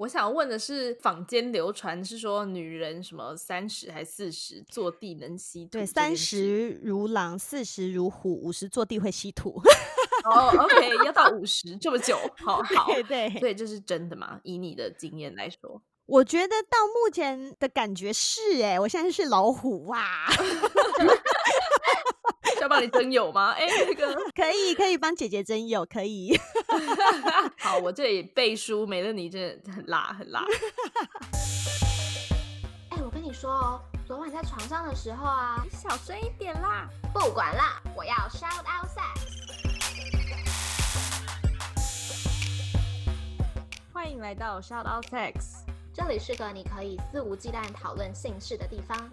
我想问的是，坊间流传是说女人什么三十还四十坐地能吸土？对，三十如狼，四十如虎，五十坐地会吸土。哦，OK，要到五十这么久，好好，对对，这是真的吗？以你的经验来说，我觉得到目前的感觉是，哎，我现在是老虎哇。要帮你征友吗？哎，那个 可以，可以帮姐姐征友，可以。好，我这里背书，美乐你真的很辣，很辣。哎，我跟你说哦，昨晚在床上的时候啊，你小声一点啦。不管啦，我要 shout out sex。欢迎来到 shout out sex，这里是个你可以肆无忌惮讨论性事的地方。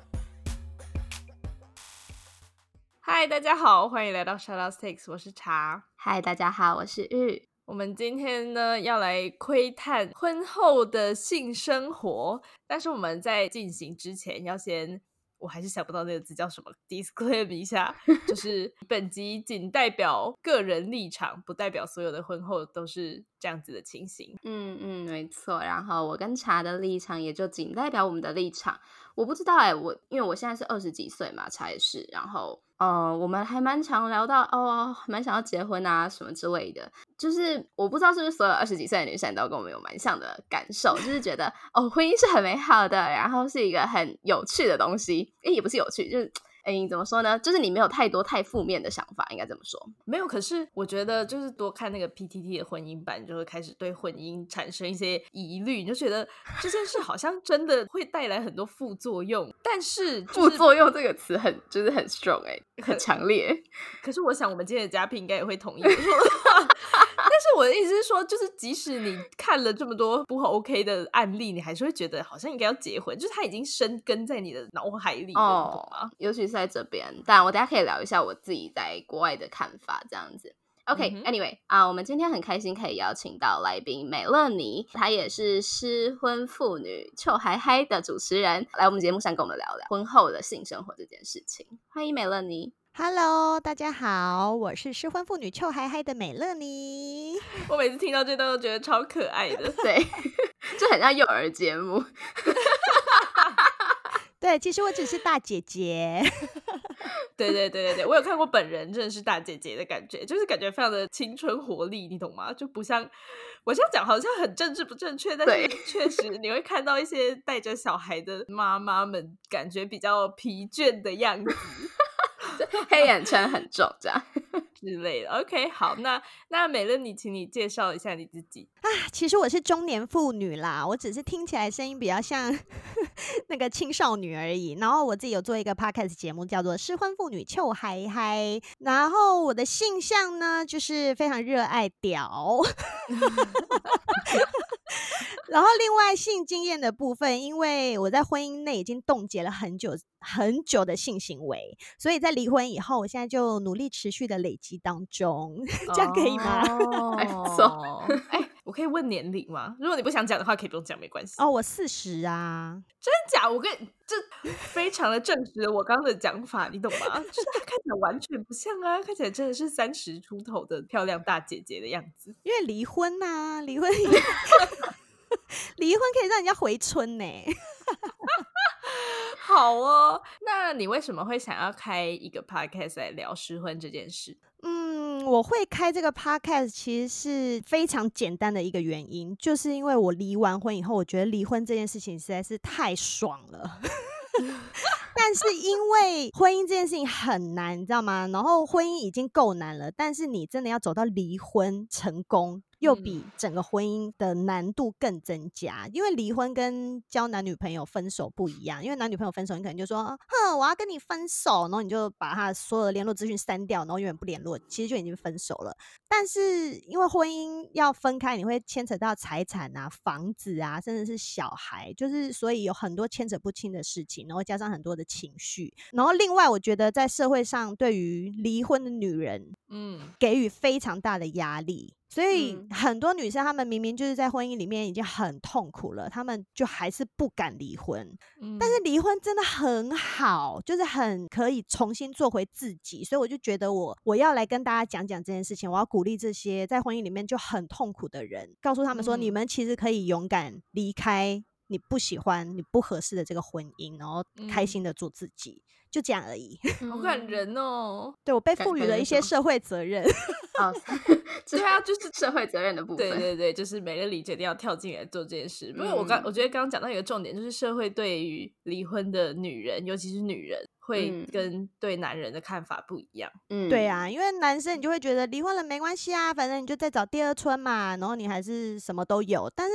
嗨，大家好，欢迎来到 Shout Out Six，我是茶。嗨，大家好，我是玉。我们今天呢要来窥探婚后的性生活，但是我们在进行之前要先。我还是想不到那个字叫什么，disclaim 一下，就 是本集仅代表个人立场，不代表所有的婚后都是这样子的情形。嗯嗯，没错。然后我跟茶的立场也就仅代表我们的立场。我不知道哎，我因为我现在是二十几岁嘛，茶也是。然后呃，我们还蛮常聊到哦，蛮想要结婚啊什么之类的。就是我不知道是不是所有二十几岁的女生都跟我们有蛮像的感受，就是觉得哦，婚姻是很美好的，然后是一个很有趣的东西。诶，也不是有趣，就是。哎，怎么说呢？就是你没有太多太负面的想法，应该这么说。没有，可是我觉得就是多看那个 PTT 的婚姻版，就会开始对婚姻产生一些疑虑，你就觉得这件事好像真的会带来很多副作用。但是“副作用”这个词很就是很 strong 哎，很强烈。可是我想我们今天的嘉宾应该也会同意。但是我的意思是说，就是即使你看了这么多不 OK 的案例，你还是会觉得好像应该要结婚，就是他已经生根在你的脑海里了，懂吗？尤其是在这边。但我大家可以聊一下我自己在国外的看法，这样子。OK，Anyway 啊，我们今天很开心可以邀请到来宾美乐妮，她也是失婚妇女臭嗨嗨的主持人，来我们节目上跟我们聊聊婚后的性生活这件事情。欢迎美乐妮。Hello，大家好，我是失婚妇女臭嗨嗨的美乐妮。我每次听到这段都觉得超可爱的，对，就很像幼儿节目。对，其实我只是大姐姐。对对对对对，我有看过本人，真的是大姐姐的感觉，就是感觉非常的青春活力，你懂吗？就不像我这样讲，好像很政治不正确，但是确实你会看到一些带着小孩的妈妈们，感觉比较疲倦的样子。黑眼圈很重，这样之类的。OK，好，那那美乐，你请你介绍一下你自己啊。其实我是中年妇女啦，我只是听起来声音比较像 那个青少女而已。然后我自己有做一个 podcast 节目，叫做《失婚妇女臭嗨嗨》。然后我的性向呢，就是非常热爱屌。然后另外性经验的部分，因为我在婚姻内已经冻结了很久很久的性行为，所以在离婚以后，我现在就努力持续的累积当中，这样可以吗？哦，哎，我可以问年龄吗？如果你不想讲的话，可以不用讲，没关系。哦，我四十啊，真假？我跟这非常的证实了我刚刚的讲法，你懂吗？就是他看起来完全不像啊，看起来真的是三十出头的漂亮大姐姐的样子。因为离婚呐，离婚。离婚可以让人家回春呢，好哦。那你为什么会想要开一个 podcast 来聊失婚这件事？嗯，我会开这个 podcast 其实是非常简单的一个原因，就是因为我离完婚以后，我觉得离婚这件事情实在是太爽了。但是因为婚姻这件事情很难，你知道吗？然后婚姻已经够难了，但是你真的要走到离婚成功。又比整个婚姻的难度更增加，因为离婚跟交男女朋友分手不一样。因为男女朋友分手，你可能就说：“哼，我要跟你分手。”然后你就把他所有的联络资讯删掉，然后永远不联络，其实就已经分手了。但是因为婚姻要分开，你会牵扯到财产啊、房子啊，甚至是小孩，就是所以有很多牵扯不清的事情，然后加上很多的情绪。然后另外，我觉得在社会上对于离婚的女人，嗯，给予非常大的压力。所以嗯。很多女生她们明明就是在婚姻里面已经很痛苦了，她们就还是不敢离婚。嗯但是离婚真的很好，就是很可以重新做回自己，所以我就觉得我我要来跟大家讲讲这件事情，我要鼓励这些在婚姻里面就很痛苦的人，告诉他们说，你嗯。们其实可以勇敢离开你不喜欢、你不合适的这个婚姻，然后开嗯心的做自己，就这样而已。好感人哦。对我被赋予了一些社会责任。哦，对啊，就是社会责任的部分。对对对，就是美乐里决定要跳进来做这件事。因为我刚、嗯我觉得刚刚讲到一个重点，就是社会对于离婚的女人，尤其是女人，会嗯跟对男人的看法不一样。嗯对啊，因为男生你就会觉得离婚了没关系啊，反正你就再找第二春嘛，然后你还是什么都有。但是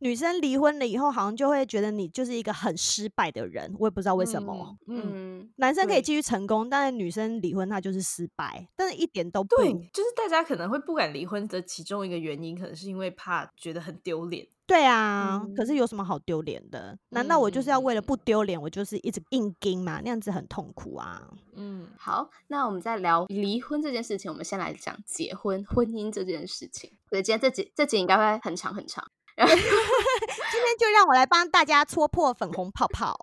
女生离婚了以后，好像就会觉得你就是一个很失败的人，我也不知道为什么。嗯，男生可以对继续成功，但是女生离婚她就是失败，但是一点都不。对，就是大家可能会不敢离婚的其中一个原因，可能是因为怕觉得很丢脸。对啊，可是嗯有什么好丢脸的？难道我就是要为了嗯不丢脸，我就是一直硬盯嘛？那样子很痛苦啊。嗯，好，那我们在聊离婚这件事情，我们先来讲结婚、婚姻这件事情。所以今天这集这集应该会很长很长。今天就让我来帮大家戳破粉红泡泡。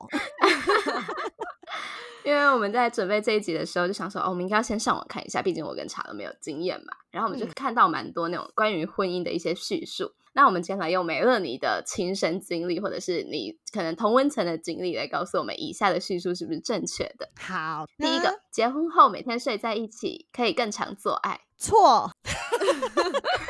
因为我们在准备这一集的时候，就想说，哦，我们应该要先上网看一下，毕竟我跟茶都没有经验嘛。然后我们就嗯看到蛮多那种关于婚姻的一些叙述。那我们今天来用美乐你的亲身经历，或者是你可能同温层的经历，来告诉我们以下的叙述是不是正确的。好，第一个，结婚后每天睡在一起，可以更常做爱。错，应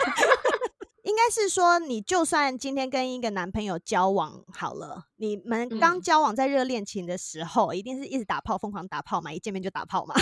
该是说，你就算今天跟一个男朋友交往好了，你们刚嗯交往在热恋期的时候，一定是一直打炮，疯狂打炮嘛，一见面就打炮嘛。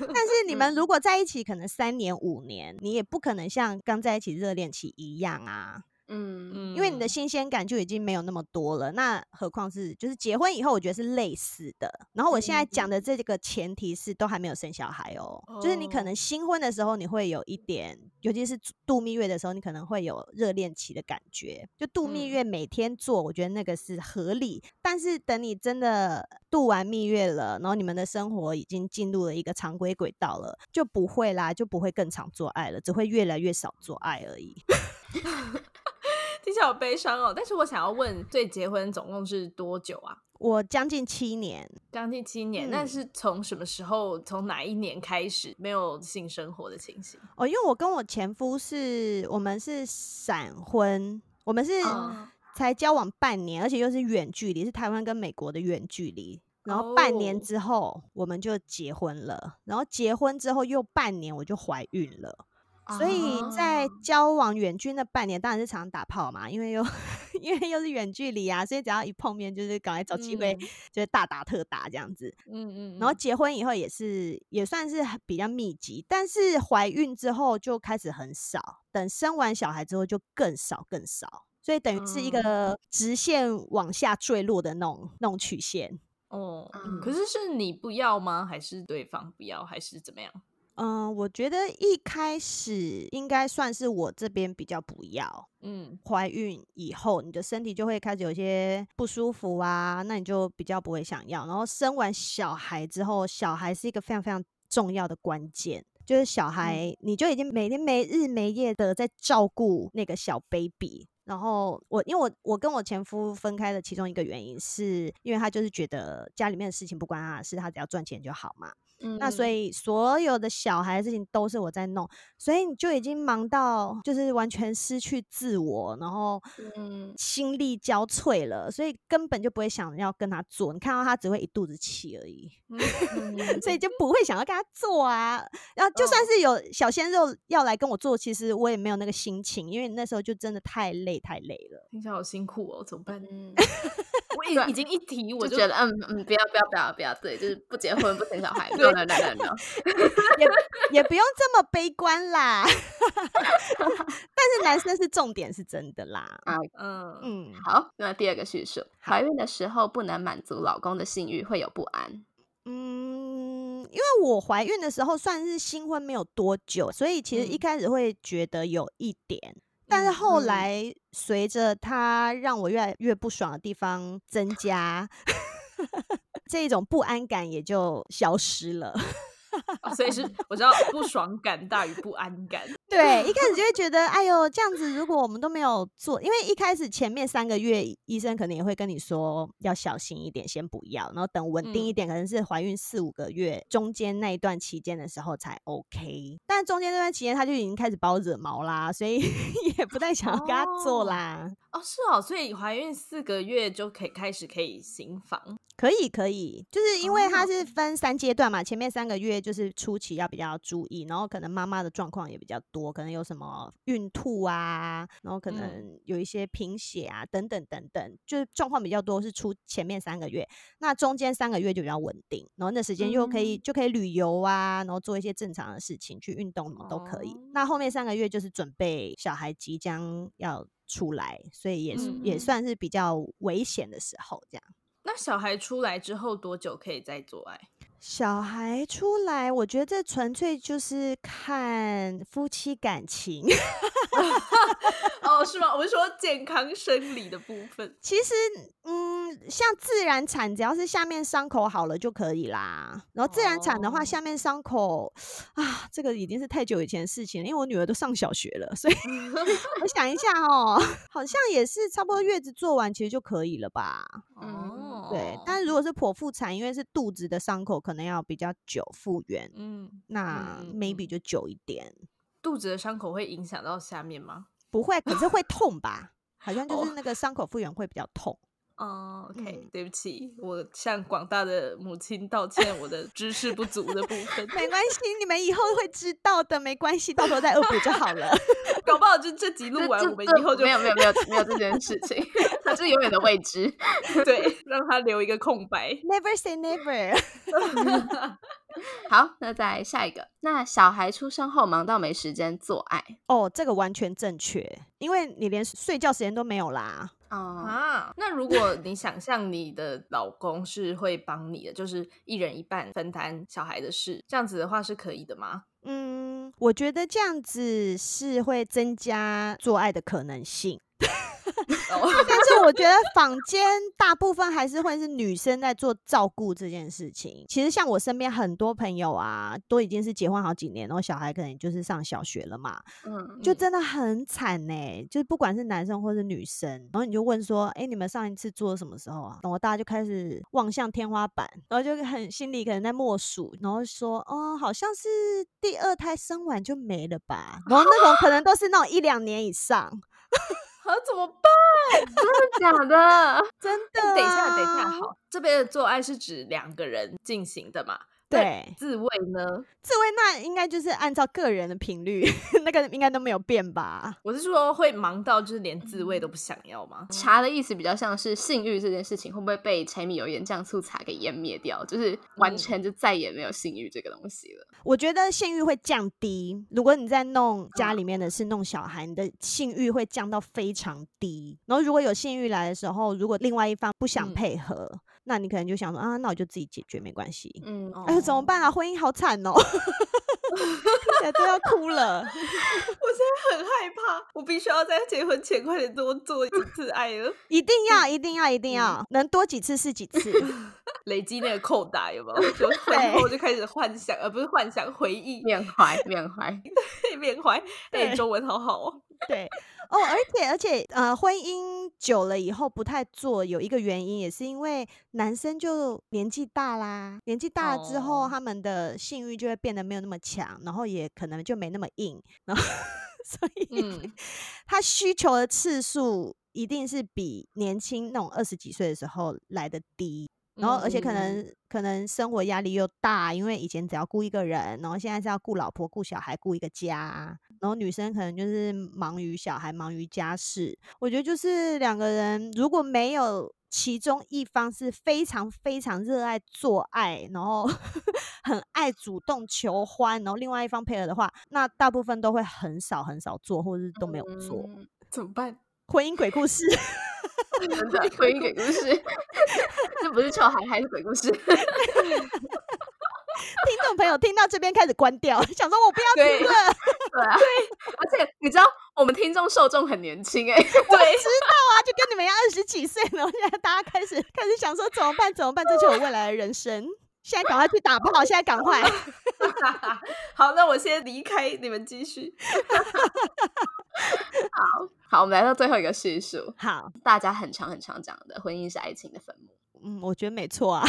但是你们嗯如果在一起，可能三年五年，你也不可能像刚在一起热恋期一样啊。嗯嗯因为你的新鲜感就已经没有那么多了，那何况是就是结婚以后，我觉得是类似的。然后我现在讲的这个前提是都还没有生小孩哦，就是你可能哦新婚的时候你会有一点，尤其是度蜜月的时候，你可能会有热恋期的感觉。就度蜜嗯月每天做，我觉得那个是合理。但是等你真的度完蜜月了，然后你们的生活已经进入了一个常规轨道了，就不会啦，就不会更常做爱了，只会越来越少做爱而已。听起来好悲伤哦。但是我想要问，所以结婚总共是多久啊？我将近七年，将近七年。那嗯是从什么时候？从哪一年开始没有性生活的情形？哦，因为我跟我前夫是我们是闪婚，我们是哦才交往半年，而且又是远距离，是台湾跟美国的远距离。然后半年哦之后我们就结婚了，然后结婚之后又半年我就怀孕了。所以在哦交往远距那半年，当然是常常打炮嘛，因为又 因为又是远距离啊，所以只要一碰面就是赶快找机会，嗯就是大打特打这样子。嗯嗯，然后嗯结婚以后也是也算是很比较密集，但是怀孕之后就开始很少，等生完小孩之后就更少更少，所以等于是一嗯个直线往下坠落的那种那种曲线。哦，嗯可是是你不要吗？还是对方不要？还是怎么样？嗯，我觉得一开始应该算是我这边比较不要。嗯怀孕以后，你的身体就会开始有些不舒服啊，那你就比较不会想要。然后生完小孩之后，小孩是一个非常非常重要的关键，就是小孩你就已经每天没日没夜的在照顾那个小 baby。然后我因为我我跟我前夫分开的其中一个原因，是因为他就是觉得家里面的事情不关他的事，他只要赚钱就好嘛。那所嗯以所有的小孩的事情都是我在弄，所以你就已经忙到就是完全失去自我，然后嗯心力交瘁了，所以根本就不会想要跟他做。你看到他只会一肚子气而已，嗯 所以就不会想要跟他做啊。然后就算哦是有小鲜肉要来跟我做，其实我也没有那个心情，因为那时候就真的太累太累了。听起来好辛苦哦，怎么办？嗯，我已已经一提我就觉得嗯嗯，不要不要不要不要，对，就是不结婚不生小孩 ，no no no no no，也也不用这么悲观啦。但是男生是重点是真的啦。嗯嗯，好，那第二个叙述，怀孕的时候不能满足老公的性欲，会有不安。嗯，因为我怀孕的时候算是新婚没有多久，所以其实一开始会觉得有一点，但是后来随着他让我越来越不爽的地方增加，这一种不安感也就消失了。哦所以是我知道不爽感大于不安感。对，一开始就会觉得，哎呦，这样子如果我们都没有做，因为一开始前面三个月医生可能也会跟你说要小心一点，先不要，然后等稳定一嗯点，可能是怀孕四五个月中间那一段期间的时候才 OK。但中间那段期间他就已经开始把我惹毛啦，所以 也不太想要跟他做哦啦。哦，是哦，所以怀孕四个月就可以开始可以行房。可以，可以，就是因为它哦。是分三阶段嘛，前面三个月就是初期要比较注意，然后可能妈妈的状况也比较多，可能有什么孕吐啊，然后可嗯。能有一些贫血啊，等等等等，就是状况比较多是出前面三个月，那中间三个月就比较稳定，然后那时间又可以、嗯。就可以旅游啊，然后做一些正常的事情，去运动什么都可以。那后面三个月就是准备小孩即将要出来，所以也是、也嗯算是比较危险的时候，这样。那小孩出来之后多久可以再做爱？小孩出来，我觉得这纯粹就是看夫妻感情。哦，是吗？我是说健康生理的部分。其实，嗯，像自然产，只要是下面伤口好了就可以啦。然后自然产的话，哦下面伤口啊，这个已经是太久以前的事情了，因为我女儿都上小学了，所以 我想一下哦，好像也是差不多月子做完其实就可以了吧。哦，对，但是如果是剖腹产，因为是肚子的伤口，可能要比较久复原，嗯，那 maybe 就久一点。肚子的伤口会影响到下面吗？不会，可是会痛吧？好像就是哦那个伤口复原会比较痛。哦，OK，、嗯对不起，我向广大的母亲道歉，我的知识不足的部分，没关系，你们以后会知道的，没关系，到时候再恶补就好了。搞不好就这集录完，我们以后就没有没有没有没有这件事情，它是永远的未知。对，让他留一个空白。Never say never。好，那再下一个。那小孩出生后忙到没时间做爱哦，这个完全正确，因为你连睡觉时间都没有啦。哦，啊，那如果你想象你的老公是会帮你的，就是一人一半分担小孩的事，这样子的话是可以的吗？嗯，我觉得这样子是会增加做爱的可能性。哦，但是我觉得坊间大部分还是会是女生在做照顾这件事情。其实像我身边很多朋友啊，都已经是结婚好几年，然后小孩可能就是上小学了嘛，嗯，就真的很惨呢、就是不管是男生或是女生，然后你就问说，哎、你们上一次做什么时候啊？然后大家就开始望向天花板，然后就很心里可能在默数，然后说，哦，好像是第二胎生完就没了吧。然后那种可能都是那种一两年以上，啊，怎么办？真的假的，真的、等一下，等一下，，好，这边的做爱是指两个人进行的嘛？那对，自慰呢？自慰那应该就是按照个人的频率，那个应该都没有变吧？我是说会忙到就是连自慰都不想要吗？茶的意思比较像是性欲这件事情会不会被柴米油盐酱醋茶给湮灭掉，就是完嗯全就再也没有性欲这个东西了。我觉得性欲会降低。如果你在弄家里面的事、弄小孩，你的性欲会降到非常低。然后如果有性欲来的时候，如果另外一方不想嗯配合，那你可能就想说啊，那我就自己解决，没关系。嗯，哦哎呦，怎么办啊？婚姻好惨哦，现在都要哭了。我现在很害怕，我必须要在结婚前快点多做一次爱了，一定要，一定要，一定要，能多几次是几次。累积那个扣打有没有？就 婚后就开始幻想，而不是幻想，回忆缅怀缅怀，对缅怀。哎，对中文好好哦。对哦，而且而且呃，婚姻久了以后不太做，有一个原因也是因为男生就年纪大啦，年纪大了之后，哦他们的性欲就会变得没有那么强，然后也可能就没那么硬，然后 所以、嗯，他需求的次数一定是比年轻那种二十几岁的时候来的低。然后，而且可嗯能、可能生活压力又大，因为以前只要顾一个人，然后现在是要顾老婆、顾小孩、顾一个家，然后女生可能就是忙于小孩、忙于家事。我觉得就是两个人如果没有其中一方是非常非常热爱做爱，然后 很爱主动求欢，然后另外一方配合的话，那大部分都会很少很少做，或者是都没有做。嗯怎么办？婚姻鬼故事。真的婚姻鬼故事，这不是臭孩，还是鬼故事。听众朋友听到这边开始关掉，想说我不要对听了。对啊，而且你知道我们听众受众很年轻哎、我，知道啊，就跟你们一样二十几岁，然后现在大家开始开始想说怎么办怎么办，这就是我未来的人生。现在赶快去打不好，现在赶快。好，那我先离开，你们继续。好好，我们来到最后一个叙述。好，大家很长很长讲的，婚姻是爱情的坟墓。嗯，我觉得没错啊。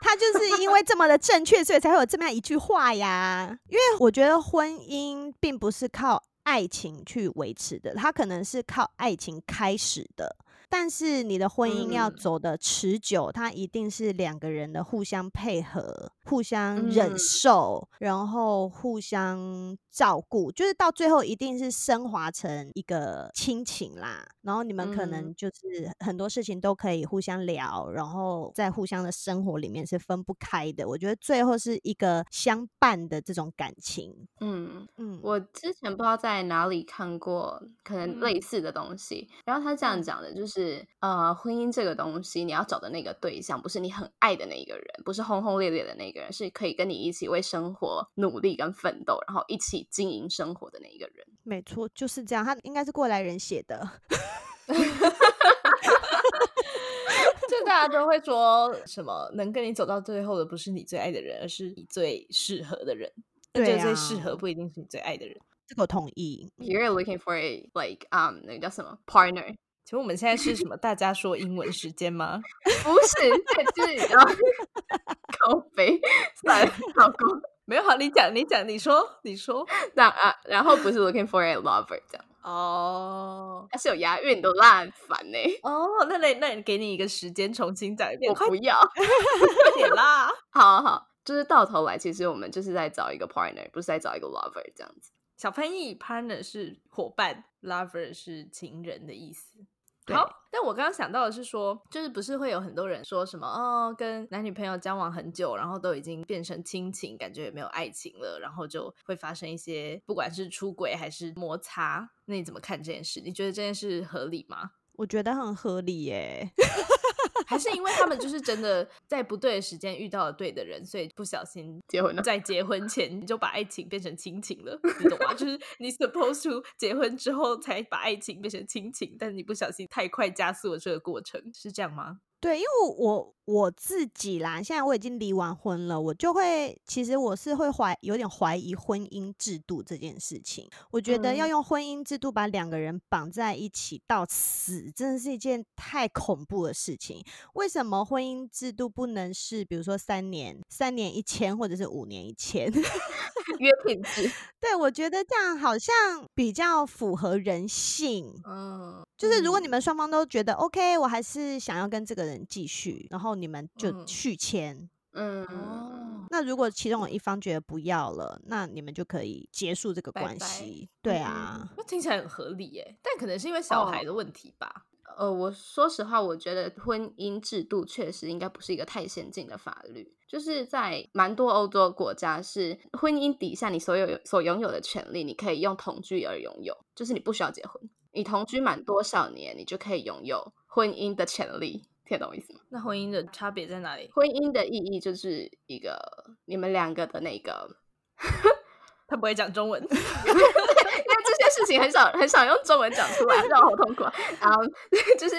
他就是因为这么的正确，所以才会有这么样一句话呀。因为我觉得婚姻并不是靠爱情去维持的，它可能是靠爱情开始的。但是你的婚姻要走的持久，它一定是两个人的互相配合、互相忍受，然后互相照顾，就是到最后一定是升华成一个亲情啦。然后你们可能就是很多事情都可以互相聊，然后在互相的生活里面是分不开的。我觉得最后是一个相伴的这种感情。嗯嗯，我之前不知道在哪里看过可能类似的东西，然后他这样讲的就是。是呃，婚姻这个东西，你要找的那个对象，不是你很爱的那一个人，不是轰轰烈烈的那个人，是可以跟你一起为生活努力跟奋斗，然后一起经营生活的那一个人。没错，就是这样。他应该是过来人写的。就大家都会说什么，能跟你走到最后的不是你最爱的人，而是你最适合的人。对最适合不一定是你最爱的人。这个同意。You're looking for a like um 那个叫什么 partner。请问我们现在是什么？大家说英文时间吗？不是，就是要高飞算老公。没有好，你讲，你讲，你说，你说。那啊，然后不是 looking for a lover 这样。哦，还是有押韵的烂，很烦呢。哦，那那那给你一个时间重新讲一遍。我不要，快点啦。好好，就是到头来，其实我们就是在找一个 partner，不是在找一个 lover 这样子。小翻译 partner 是伙伴，lover 是情人的意思。好，但我刚刚想到的是说，就是不是会有很多人说什么哦，跟男女朋友交往很久，然后都已经变成亲情，感觉也没有爱情了，然后就会发生一些不管是出轨还是摩擦，那你怎么看这件事？你觉得这件事合理吗？我觉得很合理耶。还是因为他们就是真的在不对的时间遇到了对的人，所以不小心结婚了。在结婚前你就把爱情变成亲情了，你懂吗？就是你 supposed to 结婚之后才把爱情变成亲情，但是你不小心太快加速了这个过程，是这样吗？对，因为我我自己啦，现在我已经离完婚了，我就会其实我是会怀有点怀疑婚姻制度这件事情。我觉得要用婚姻制度把两个人绑在一起到死，真的是一件太恐怖的事情。为什么婚姻制度不能是比如说三年三年一签，或者是五年一签 约品质？对，我觉得这样好像比较符合人性。嗯，就是如果你们双方都觉得 OK，我还是想要跟这个人。继续，然后你们就续签。嗯，哦，那如果其中有一方觉得不要了，那你们就可以结束这个关系。对啊，那听起来很合理耶。但可能是因为小孩的问题吧。呃，我说实话，我觉得婚姻制度确实应该不是一个太先进的法律。就是在蛮多欧洲国家，是婚姻底下你所有所拥有的权利，你可以用同居而拥有，就是你不需要结婚，你同居满多少年，你就可以拥有婚姻的权利。听懂我意思吗？那婚姻的差别在哪里？婚姻的意义就是一个你们两个的那个，他不会讲中文，因为这些事情很少很少用中文讲出来，让我好痛苦啊。然后 就是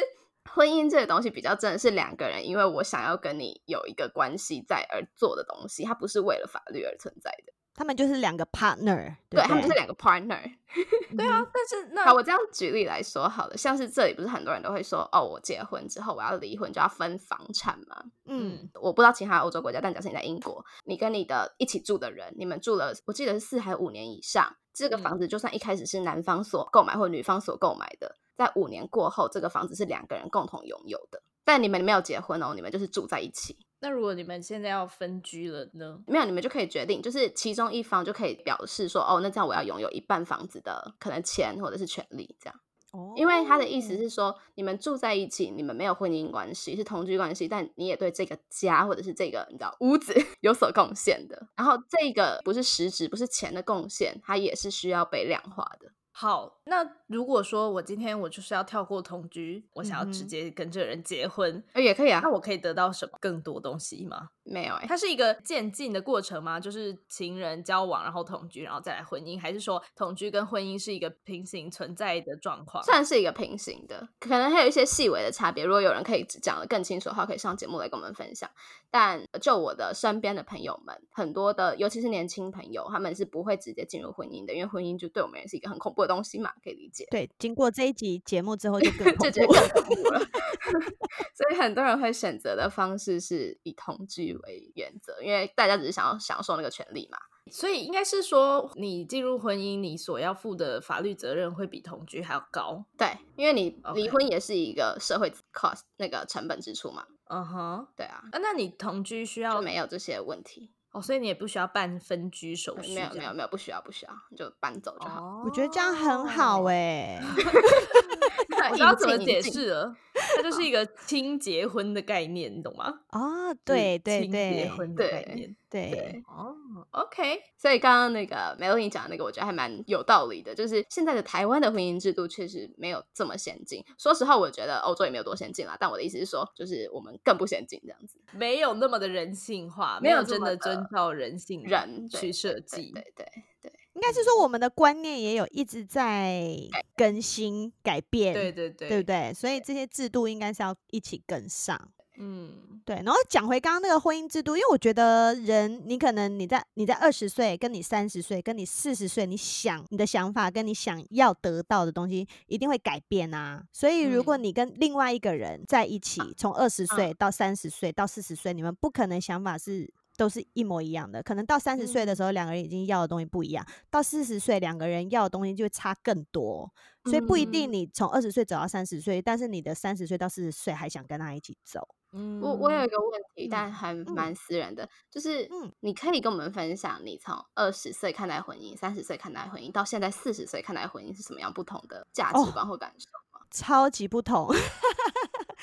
婚姻这个东西比较真的是两个人，因为我想要跟你有一个关系在而做的东西，它不是为了法律而存在的。他们就是两个 partner，对他们就是两个 partner，对啊。但是那好，我这样举例来说好了，像是这里不是很多人都会说，哦，我结婚之后我要离婚就要分房产嘛。嗯，我不知道其他欧洲国家，但假设你在英国，你跟你的一起住的人，你们住了，我记得是四还五年以上，这个房子就算一开始是男方所购买或女方所购买的，在五年过后，这个房子是两个人共同拥有的，但你们没有结婚哦，你们就是住在一起。那如果你们现在要分居了呢？没有，你们就可以决定，就是其中一方就可以表示说，哦，那这样我要拥有一半房子的可能钱或者是权利，这样。哦。因为他的意思是说，你们住在一起，你们没有婚姻关系，是同居关系，但你也对这个家或者是这个你知道屋子 有所贡献的。然后这个不是实质，不是钱的贡献，它也是需要被量化的。好，那如果说我今天我就是要跳过同居，我想要直接跟这个人结婚，呃也可以啊那，我可以得到什么更多东西吗？没有哎、它是一个渐进的过程吗？就是情人交往，然后同居，然后再来婚姻，还是说同居跟婚姻是一个平行存在的状况？算是一个平行的，可能还有一些细微的差别。如果有人可以讲的更清楚的话，可以上节目来跟我们分享。但就我的身边的朋友们，很多的，尤其是年轻朋友，他们是不会直接进入婚姻的，因为婚姻就对我们也是一个很恐怖的东西嘛，可以理解。对，经过这一集节目之后就更 恐就觉得。更恐怖了，所以很多人会选择的方式是以同居为原则，因为大家只是想要享受那个权利嘛。所以应该是说，你进入婚姻，你所要负的法律责任会比同居还要高。对，因为你离婚也是一个社会 cost 那个成本支出嘛。嗯哼，对啊，啊，那你同居需要没有这些问题。哦，所以你也不需要办分居手续，没有没有没有，不需要不需要，你就搬走就好。哦我觉得这样很好哎、我知道怎么解释了，它就是一个亲结婚的概念，你懂吗？哦，对对对亲结对婚 的概对念。对，哦，OK，所以刚刚那个 Melody 讲的那个，我觉得还蛮有道理的。就是现在的台湾的婚姻制度确实没有这么先进。说实话，我觉得欧洲也没有多先进啦。但我的意思是说，就是我们更不先进这样子。没有那么的人性化，没没有真的有这么的遵照人性人去设对计。对对对，应该是说我们的观念也有一直在更新改变，对对对，对不对？所以这些制度应该是要一起跟上。嗯，对，然后讲回刚刚那个婚姻制度，因为我觉得人，你可能你在你在二十岁，跟你三十岁，跟你四十岁，你想你的想法跟你想要得到的东西一定会改变啊。所以如果嗯你跟另外一个人在一起，从二十岁到三十岁到四十岁，你们不可能想法是。都是一模一样的，可能到三十岁的时候，两个人已经要的东西不一样；到四十岁，两个人要的东西就会差更多。所以不一定嗯你从二十岁走到三十岁，但是你的三十岁到四十岁还想跟他一起走。嗯我我有一个问题，嗯但还蛮私人的，就是嗯你可以跟我们分享，你从二十岁看待婚姻，三十岁看待婚姻，到现在四十岁看待婚姻是什么样不同的价哦值观或感受吗？超级不同。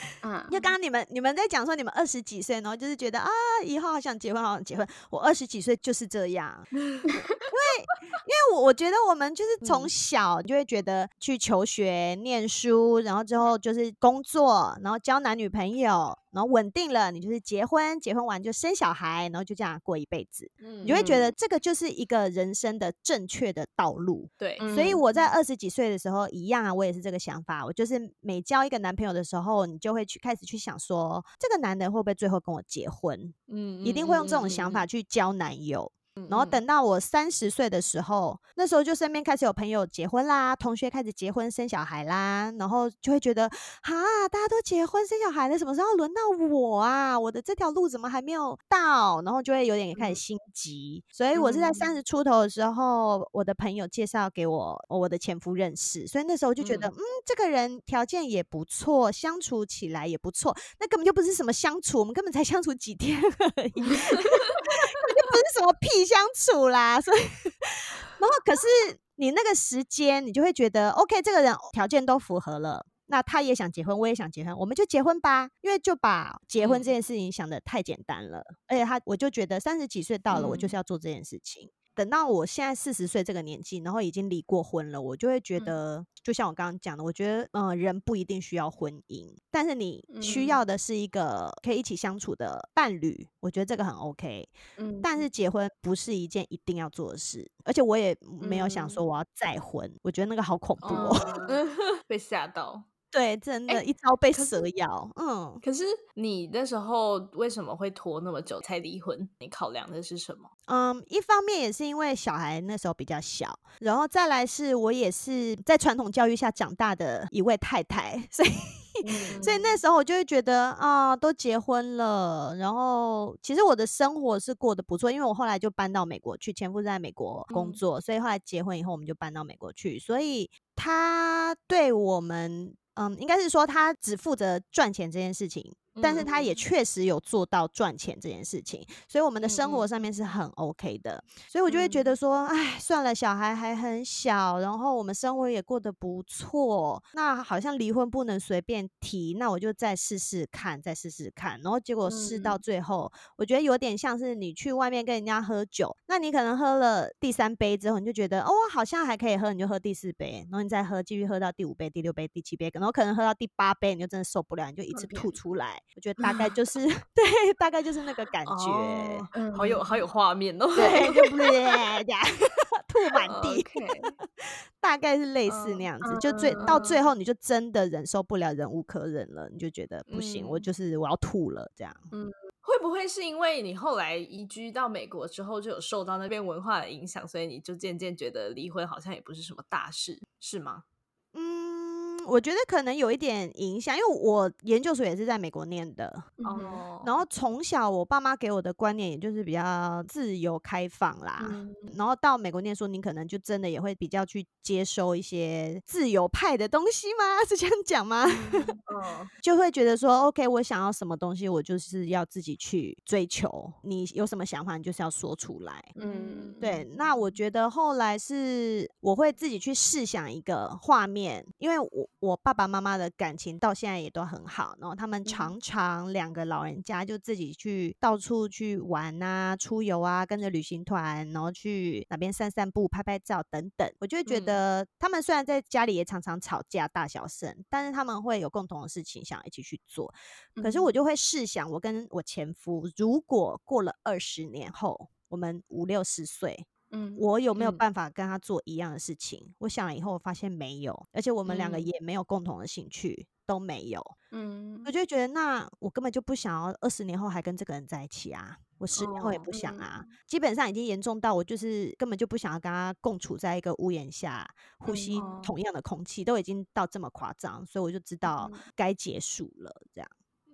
嗯，就刚刚你们你们在讲说你们二十几岁，然后就是觉得啊，以后好想结婚，好想结婚。我二十几岁就是这样，因为因为我我觉得我们就是从嗯小就会觉得去求学、念书，然后之后就是工作，然后交男女朋友，然后稳定了，你就是结婚，结婚完就生小孩，然后就这样过一辈子。嗯你就会觉得嗯这个就是一个人生的正确的道路。对，所以嗯我在二十几岁的时候一样啊，我也是这个想法。我就是每交一个男朋友的时候，你就会去开始去想说，这个男的会不会最后跟我结婚？嗯一定会用这种想法嗯去交男友。然后嗯等到我三十岁的时候，那时候就身边开始有朋友结婚啦，同学开始结婚生小孩啦，然后就会觉得，啊，大家都结婚生小孩了，什么时候轮到我啊？我的这条路怎么还没有到？然后就会有点开始嗯心急。所以我是在三十出头的时候，我的朋友介绍给我我的前夫认识，所以那时候就觉得，嗯嗯，这个人条件也不错，相处起来也不错。那根本就不是什么相处，我们根本才相处几天而已。不是什么屁相处啦，所以，然后可是你那个时间，你就会觉得，OK，这个人条件都符合了，那他也想结婚，我也想结婚，我们就结婚吧，因为就把结婚这嗯。件事情想的太简单了，而且他我就觉得三十几岁到了，我就是嗯要做这件事情。等到我现在四十岁这个年纪，然后已经离过婚了，我就会觉嗯得，就像我刚刚讲的，我觉得，嗯、人不一定需要婚姻，但是你需嗯要的是一个可以一起相处的伴侣，我觉得这个很 OK。嗯但是结婚不是一件一定要做的事，而且我也没有想说嗯我要再婚，我觉得那个好恐怖哦。哦 被吓到。对，真的，哎一朝被蛇咬。嗯可是你那时候为什么会拖那么久才离婚？你考量的是什么？嗯，一方面也是因为小孩那时候比较小，然后再来是我也是在传统教育下长大的一位太太，所以所以那时候我就会觉得啊，都结婚了，然后其实我的生活是过得不错，因为我后来就搬到美国去，前夫在美国工嗯作，所以后来结婚以后我们就搬到美国去，所以他对我们，嗯，应该是说他只负责赚钱这件事情。但是他也嗯确实有做到赚钱这件事情，所以我们的生活上面是很 OK 的。所以我就会觉得嗯说，哎，算了，小孩还很小，然后我们生活也过得不错，那好像离婚不能随便提，那我就再试试看，再试试看。然后结果试到嗯最后，我觉得有点像是你去外面跟人家喝酒，那你可能喝了第三杯之后，你就觉得哦，好像还可以喝，你就喝第四杯，然后你再喝，继续喝到第五杯、第六杯、第七杯，然后可能喝到第八杯，你就真的受不了，你就一次吐出来。我觉得大概就 是 对，大概就是那个感觉。哦，嗯好有好有画面哦。对，就不是 这样吐满地大概是类似那嗯样子。就最到最嗯后，你就真的忍受不了，忍无可忍了，你就觉得不行，我嗯就是我要吐了，这样。嗯会不会是因为你后来移居到美国之后，就有受到那边文化的影响，所以你就渐渐觉得离婚好像也不是什么大事，是吗？嗯，我觉得可能有一点影响，因为我研究所也是在美国念的，嗯哦，然后从小我爸妈给我的观念，也就是比较自由开放啦。嗯然后到美国念书，你可能就真的也会比较去接收一些自由派的东西吗？是这样讲吗？嗯 就会觉得说，OK，我想要什么东西，我就是要自己去追求。你有什么想法，你就是要说出来。嗯对，那我觉得后来是我会自己去试想一个画面，因为我我爸爸妈妈的感情到现在也都很好，然后他们常常两个老人家就自己去到处去玩啊、出游啊，跟着旅行团，然后去哪边散散步、拍拍照等等。我就会觉嗯得他们虽然在家里也常常吵架、大小声，但是他们会有共同的事情想一起去做。可是我就会试想，我跟我前夫如果过了二十年后，我们五六十岁，嗯我有没有嗯办法跟他做一样的事情？我想了以后，我发现没有，而且我们两个嗯也没有共同的兴趣，都没有。嗯我就会觉得，那我根本就不想要二十年后还跟这个人在一起啊！我十年后也哦不想啊，嗯基本上已经严重到我就是根本就不想要跟他共处在一个屋檐下，呼嗯吸哦同样的空气，都已经到这么夸张，所以我就知道嗯该结束了。这样，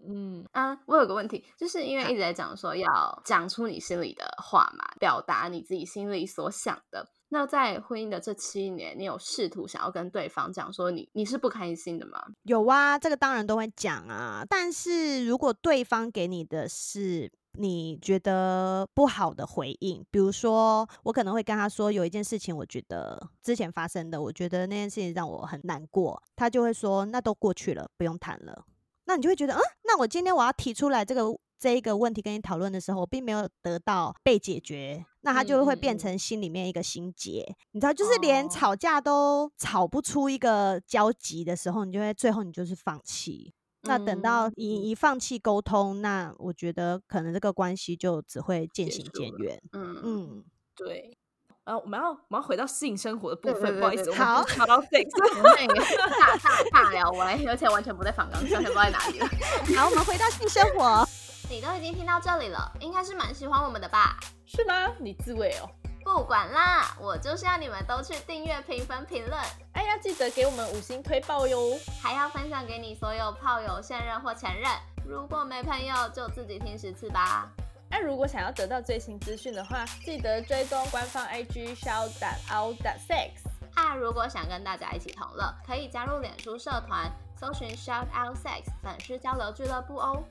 嗯啊，我有个问题，就是因为一直在讲说要讲出你心里的话嘛，表达你自己心里所想的。那在婚姻的这七年，你有试图想要跟对方讲说你你是不开心的吗？有啊，这个当然都会讲啊。但是如果对方给你的是你觉得不好的回应，比如说我可能会跟他说有一件事情，我觉得之前发生的，我觉得那件事情让我很难过，他就会说那都过去了，不用谈了。那你就会觉得，嗯，那我今天我要提出来这个这一个问题跟你讨论的时候，我并没有得到被解决，那它就会变成心里面一个心结，你知道，就是连哦吵架都吵不出一个交集的时候，你就会最后你就是放弃。那等到嗯你一放弃沟通，那我觉得可能这个关系就只会渐行渐远。嗯嗯，对。呃，我们要我们要回到性生活的部分，不好意思，我们好不是聊到 sex。我们那个大大大聊完，而且完全不在反纲上，不知道在哪里了。好，我们回到性生活。你都已经听到这里了，应该是蛮喜欢我们的吧？是吗？你自慰哦。不管啦，我就是要你们都去订阅、评分、评论，哎呀，记得给我们五星推爆哟！还要分享给你所有炮友、现任或前任。如果没朋友，就自己听十次吧。那如果想要得到最新资讯的话，记得追踪官方 IG shout out sex。啊，如果想跟大家一起同乐，可以加入脸书社团，搜寻 Shout Out Sex 粉丝交流俱乐部哦。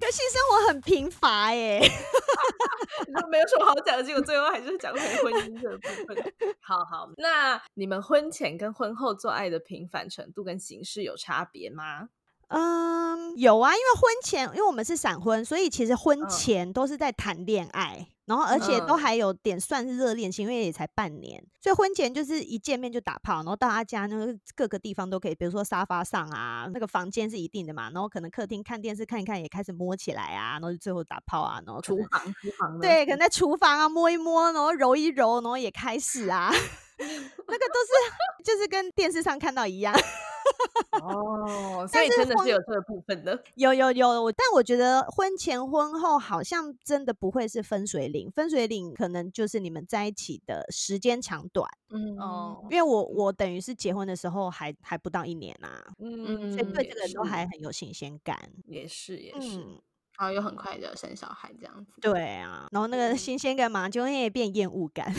可性生活很贫乏耶。没有什么好讲的，结果最后还是讲回婚姻这部分。好好，那你们婚前跟婚后做爱的频繁程度跟形式有差别吗？嗯，有啊，因为婚前，因为我们是闪婚，所以其实婚嗯。前都是在谈恋爱，然后而且都嗯。还有点算是热恋期，因为也才半年，所以婚前就是一见面就打炮，然后到他家那个各个地方都可以，比如说沙发上啊，那个房间是一定的嘛，然后可能客厅看电视看一看也开始摸起来啊，然后就最后打炮啊，然后厨房，厨房？对，可能在厨房啊摸一摸，然后揉一揉，然后也开始啊，那个都是就是跟电视上看到一样。哦，所以真的是有这个部分的。有有有，我但我觉得婚前婚后好像真的不会是分水岭，分水岭可能就是你们在一起的时间长短。嗯哦，因为我我等于是结婚的时候还还不到一年啊，嗯，所以对这个都是还很有新鲜感。也是也是。嗯，然后又很快的生小孩这样子。对啊，然后那个嗯新鲜感马上就会变厌恶感。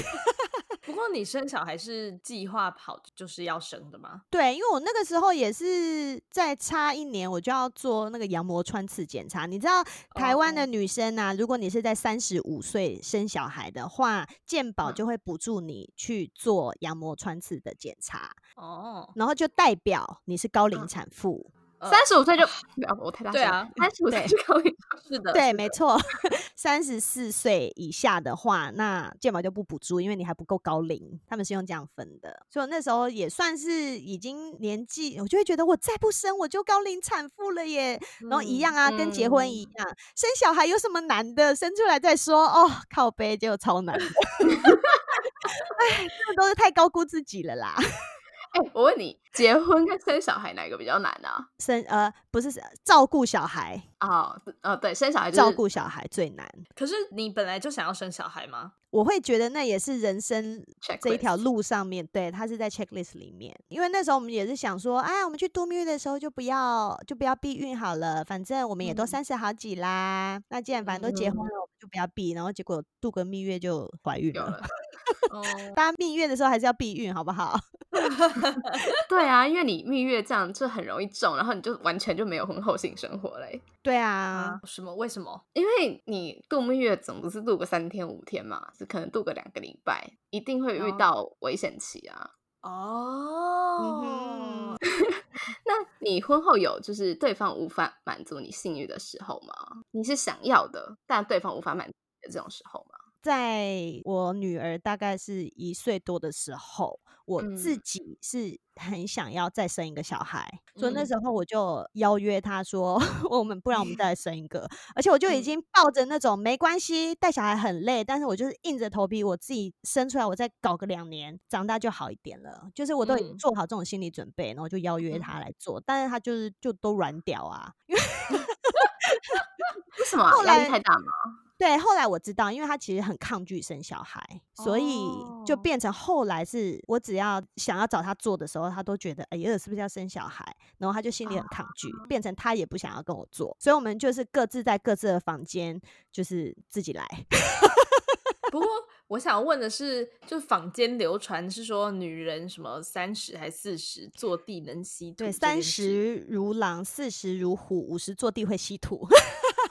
不过你生小孩是计划好就是要生的吗？对，因为我那个时候也是再差一年，我就要做那个羊膜穿刺检查。你知道台湾的哦女生啊，如果你是在三十五岁生小孩的话，健保嗯就会补助你去做羊膜穿刺的检查，哦，然后就代表你是高龄嗯产妇。呃三十五岁就不要我太大声了，对啊三十五岁对就可以。是的，对，没错，三十四岁以下的话，那健保就不补助，因为你还不够高龄，他们是用这样分的。所以我那时候也算是已经年纪，我就会觉得我再不生我就高龄产妇了耶。然后一样啊，跟结婚一嗯样，生小孩有什么难的？生出来再说哦，靠背就超难的。哎，这都是太高估自己了啦。哎、我问你，结婚跟生小孩哪个比较难啊？生呃不是照顾小孩，哦，呃，对，生小孩、就是、照顾小孩最难。可是你本来就想要生小孩吗？我会觉得那也是人生这一条路上面，对，它是在 checklist 里面。因为那时候我们也是想说，哎，我们去度蜜月的时候就不要就不要避孕好了，反正我们也都嗯三十好几啦。那既然反正都结婚嗯了，我们就不要避。然后结果度个蜜月就怀孕了。了。哦，大家蜜月的时候还是要避孕，好不好？对啊，因为你蜜月这样就很容易中，然后你就完全就没有婚后性生活嘞。对啊，啊，什么？为什么？因为你度蜜月总不是度个三天五天嘛，是可能度个两个礼拜，一定会遇哦到危险期啊。哦，那你婚后有就是对方无法满足你性欲的时候吗？你是想要的，但对方无法满足你的这种时候吗？在我女儿大概是一岁多的时候，我自嗯。己是很想要再生一个小孩，所以那嗯。时候我就邀约她说，我们不然我们再来生一个，而且我就已嗯。经抱着那种没关系，带小孩很累，但是我就是硬着头皮，我自己生出来，我再搞个两年，长大就好一点了，就是我都已经嗯。做好这种心理准备，然后就邀约嗯。她来做，但是她就是就都软屌啊，为什么啊？后来压力太大吗？对，后来我知道，因为他其实很抗拒生小孩，所以就哦变成后来是我只要想要找他做的时候，他都觉得哎呀，是不是要生小孩？然后他就心里很抗拒，变成他也不想要跟我做，所以我们就是各自在各自的房间，就是自己来。不过 我想问的是，就坊间流传是说女人什么三十还四十坐地能吸土对，三十如狼，四十如虎，五十坐地会吸土。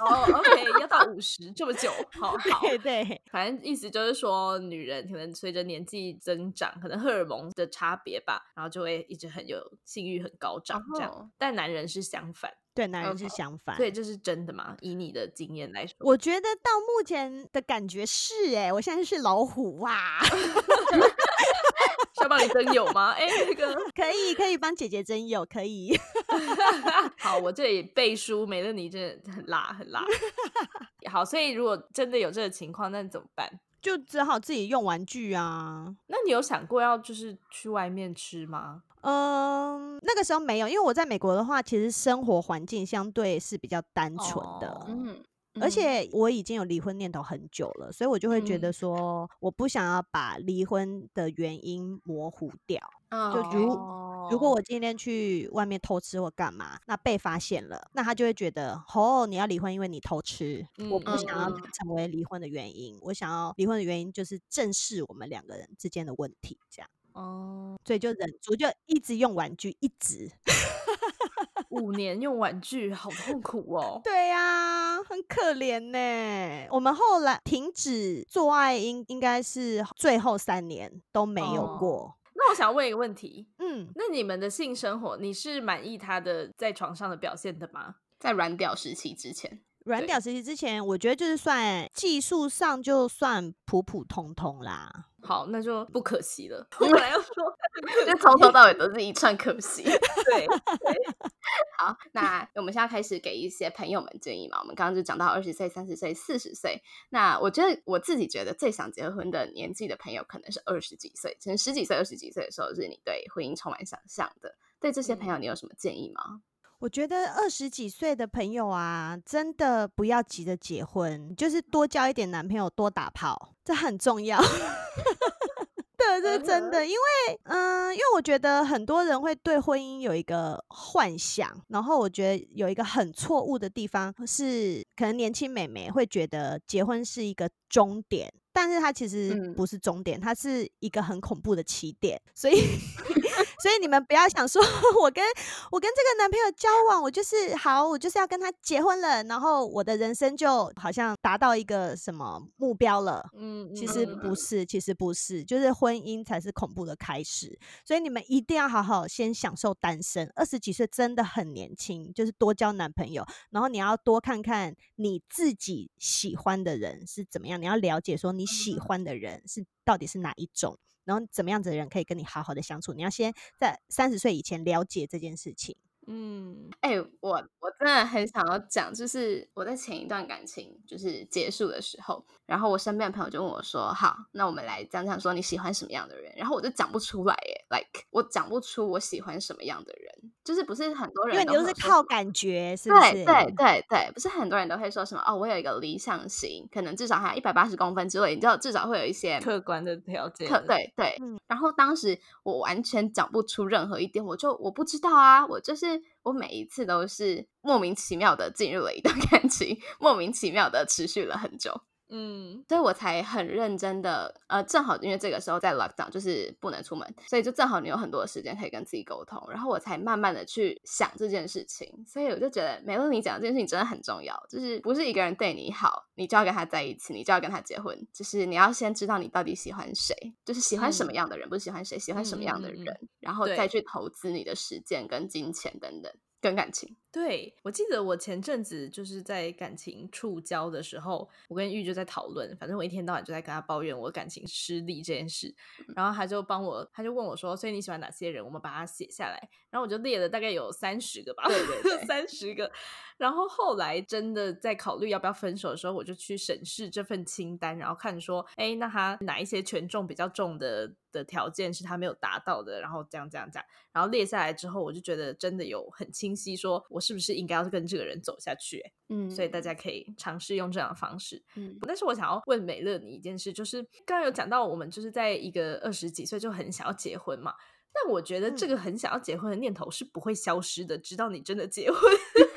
哦，OK，要到五十这么久，好 好。对对反正意思就是说，女人可能随着年纪增长，可能荷尔蒙的差别吧，然后就会一直很有性欲很高涨这样。哦但男人是相反，对，男人是相反。对这是真的吗？以你的经验来说，我觉得到目前的感觉是、哎，我现在是老虎哇，是 要帮你征友吗？哎、那个 可以可以帮姐姐征友，可以。好，我这里背书，美乐你真的很辣，很辣。好，所以如果真的有这个情况，那怎么办？就只好自己用玩具啊。那你有想过要就是去外面吃吗？嗯，那个时候没有，因为我在美国的话，其实生活环境相对是比较单纯的。哦嗯，而嗯且我已经有离婚念头很久了，所以我就会觉得嗯说，我不想要把离婚的原因模糊掉。就哦如哦如果我今天去外面偷吃或干嘛，那被发现了，那他就会觉得，哦，你要离婚，因为你偷吃。我不嗯想要嗯成为离婚的原因，我想要离婚的原因就是正视我们两个人之间的问题，这样。哦，所以就忍住，就一直用玩具，一直。五年用玩具，好痛苦哦。对呀、很可怜呢。我们后来停止做爱应应该是最后三年都没有哦过。那我想问一个问题，嗯，那你们的性生活，你是满意他的在床上的表现的吗？在软屌时期之前，软屌时期之前，我觉得就是算技术上就算普普通通啦。好，那就不可惜了。我本来要说，就从头到尾都是一串可惜。对，好，那我们现在开始给一些朋友们建议嘛。我们刚刚就讲到二十岁、三十岁、四十岁。那我觉得我自己觉得最想结婚的年纪的朋友，可能是二十几岁，可能十几岁、二十几岁的时候，是你对婚姻充满想象的。对这些朋友，你有什么建议吗？我觉得二十几岁的朋友啊，真的不要急着结婚，就是多交一点男朋友，多打炮，这很重要。对，这是真的，因为嗯，因为我觉得很多人会对婚姻有一个幻想，然后我觉得有一个很错误的地方是，可能年轻美眉会觉得结婚是一个终点，但是它其实嗯不是终点，它是一个很恐怖的起点，所以。所以你们不要想说，我跟我跟这个男朋友交往，我就是好，我就是要跟他结婚了，然后我的人生就好像达到一个什么目标了。嗯，其实不是，其实不是，就是婚姻才是恐怖的开始。所以你们一定要好好先享受单身。二十几岁真的很年轻，就是多交男朋友，然后你要多看看你自己喜欢的人是怎么样，你要了解说你喜欢的人是到底是哪一种。然后怎么样子的人可以跟你好好的相处？你要先在三十岁以前了解这件事情。嗯，哎、我我真的很想要讲，就是我在前一段感情就是结束的时候，然后我身边的朋友就问我说：“好，那我们来讲讲说你喜欢什么样的人。”然后我就讲不出来，耶 l i k e 我讲不出我喜欢什么样的人，就是不是很多人因为你都是靠感觉，是不是？对对对对，不是很多人都会说什么哦，我有一个理想型，可能至少还有一百八十公分之类，你知道至少会有一些客观的条件，客对对。嗯然后当时我完全讲不出任何一点，我就我不知道啊，我就是我每一次都是莫名其妙的进入了一段 感情，莫名其妙的持续了很久。嗯。所以我才很认真的，呃，正好因为这个时候在 lockdown，就是不能出门，所以就正好你有很多的时间可以跟自己沟通，然后我才慢慢的去想这件事情，所以我就觉得美乐你讲的这件事情真的很重要，就是不是一个人对你好，你就要跟他在一起，你就要跟他结婚，就是你要先知道你到底喜欢谁，就是喜欢什么嗯。样的人，不是喜欢谁，喜欢什么样的人，然后再去投资你的时间跟金钱等等，跟感情。对，我记得我前阵子就是在感情触礁的时候，我跟玉就在讨论，反正我一天到晚就在跟他抱怨我感情失利这件事，然后他就帮我，他就问我说：“所以你喜欢哪些人？我们把它写下来。”然后我就列了大概有三十个吧，对对对 三十个。然后后来真的在考虑要不要分手的时候，我就去审视这份清单，然后看说，哎，那他哪一些权重比较重的的条件是他没有达到的，然后这样这样这样，然后列下来之后，我就觉得真的有很清晰，说我是不是应该要跟这个人走下去、诶嗯所以大家可以尝试用这样的方式。嗯。但是我想要问美乐你一件事，就是刚刚有讲到我们就是在一个二十几岁就很想要结婚嘛，但我觉得这个很想要结婚的念头是不会消失的，直到你真的结婚，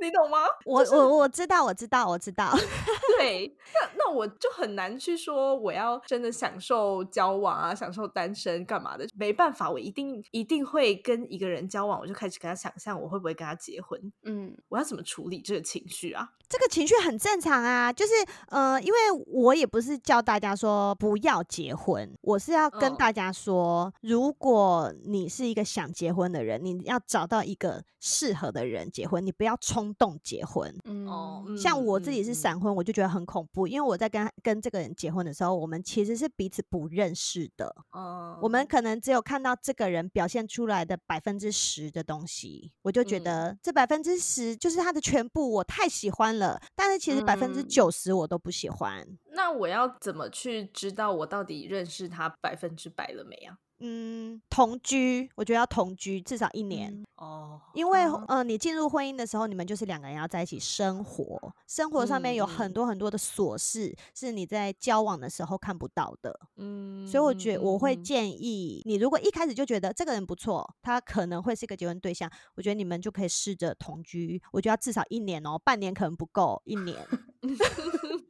你懂吗？我我我知道，我知道，我知道。对，那那我就很难去说我要真的享受交往啊，享受单身干嘛的，没办法，我一定一定会跟一个人交往，我就开始跟他想象我会不会跟他结婚，嗯我要怎么处理这个情绪啊？这个情绪很正常啊，就是呃，因为我也不是叫大家说不要结婚，我是要跟嗯大家说，如果你是一个想结婚的人，你要找到一个适合的人结婚，你不要冲动结婚。嗯哦，嗯像我自己是嗯闪婚，我就觉得很恐怖，因为我在跟跟这个人结婚的时候，我们其实是彼此不认识的，嗯我们可能只有看到这个人表现出来的百分之十的东西，我就觉嗯得这百分之十就是他的全部，我太喜欢了。但是其实百分之嗯九十我都不喜欢。那我要怎么去知道我到底认识他百分之百了没啊？嗯，同居，我觉得要同居至少一年。嗯哦，因为哦呃，你进入婚姻的时候，你们就是两个人要在一起生活，生活上面有很多很多的琐事是你在交往的时候看不到的。嗯，所以我觉得我会建议你，如果一开始就觉得这个人不错，他可能会是一个结婚对象，我觉得你们就可以试着同居。我觉得要至少一年哦，半年可能不够，一年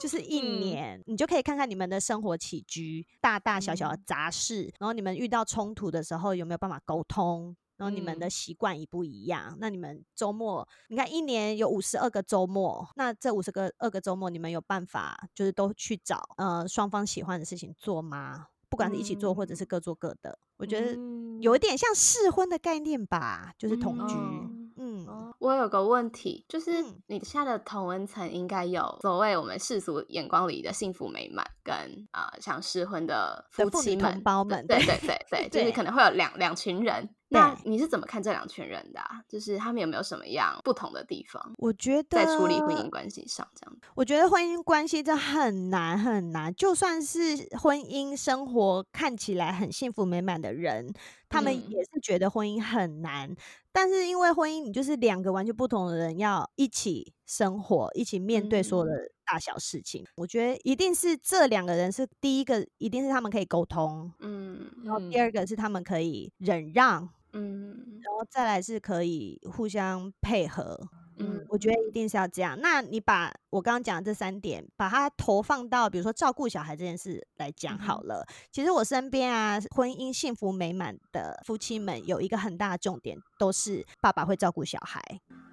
就是一嗯年，你就可以看看你们的生活起居，大大小小的嗯杂事，然后你们遇到冲突的时候有没有办法沟通。然后你们的嗯习惯一不一样？那你们周末，你看一年有五十二个周末，那这五十个二个周末，你们有办法就是都去找呃双方喜欢的事情做吗？不管是一起做或者是各做各的，我觉得有一嗯点像试婚的概念吧，就是同居。嗯嗯，哦我有个问题，就是嗯你现在的同温层应该有所谓我们世俗眼光里的幸福美满，跟啊、呃想试婚的夫妻们、同胞们对对对对对，就是可能会有两两群人。那你是怎么看这两群人的、啊？就是他们有没有什么样不同的地方，我觉得在处理婚姻关系上这样？我觉得婚姻关系真的很难很难，就算是婚姻生活看起来很幸福美满的人，他们嗯也是觉得婚姻很难。但是因为婚姻，你就是两个完全不同的人要一起生活，一起面对所有的大小事情。我觉得一定是这两个人是第一个，一定是他们可以沟通，嗯然后第二个是他们可以忍让，嗯然后再来是可以互相配合。嗯我觉得一定是要这样。那你把我刚刚讲的这三点，把它投放到比如说照顾小孩这件事来讲好了。其实我身边啊，婚姻幸福美满的夫妻们有一个很大的重点，都是爸爸会照顾小孩。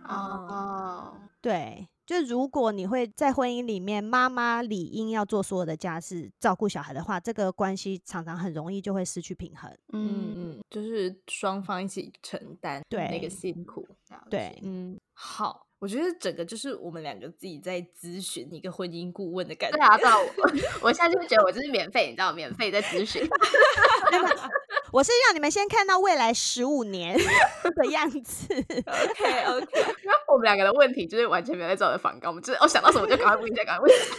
哦，对，就如果你会在婚姻里面，妈妈理应要做所有的家事，照顾小孩的话，这个关系常常很容易就会失去平衡。嗯嗯嗯，就是双方一起承担那对个辛苦。了对嗯，好，我觉得整个就是我们两个自己在咨询一个婚姻顾问的感觉。对啊，对啊，我 我现在就觉得我就是免费，你知道，免费在咨询。我是让你们先看到未来十五年的样子。OK OK，然后我们两个的问题就是完全没有在找的反纲，我们就是哦想到什么就赶快问一下，赶快问一下。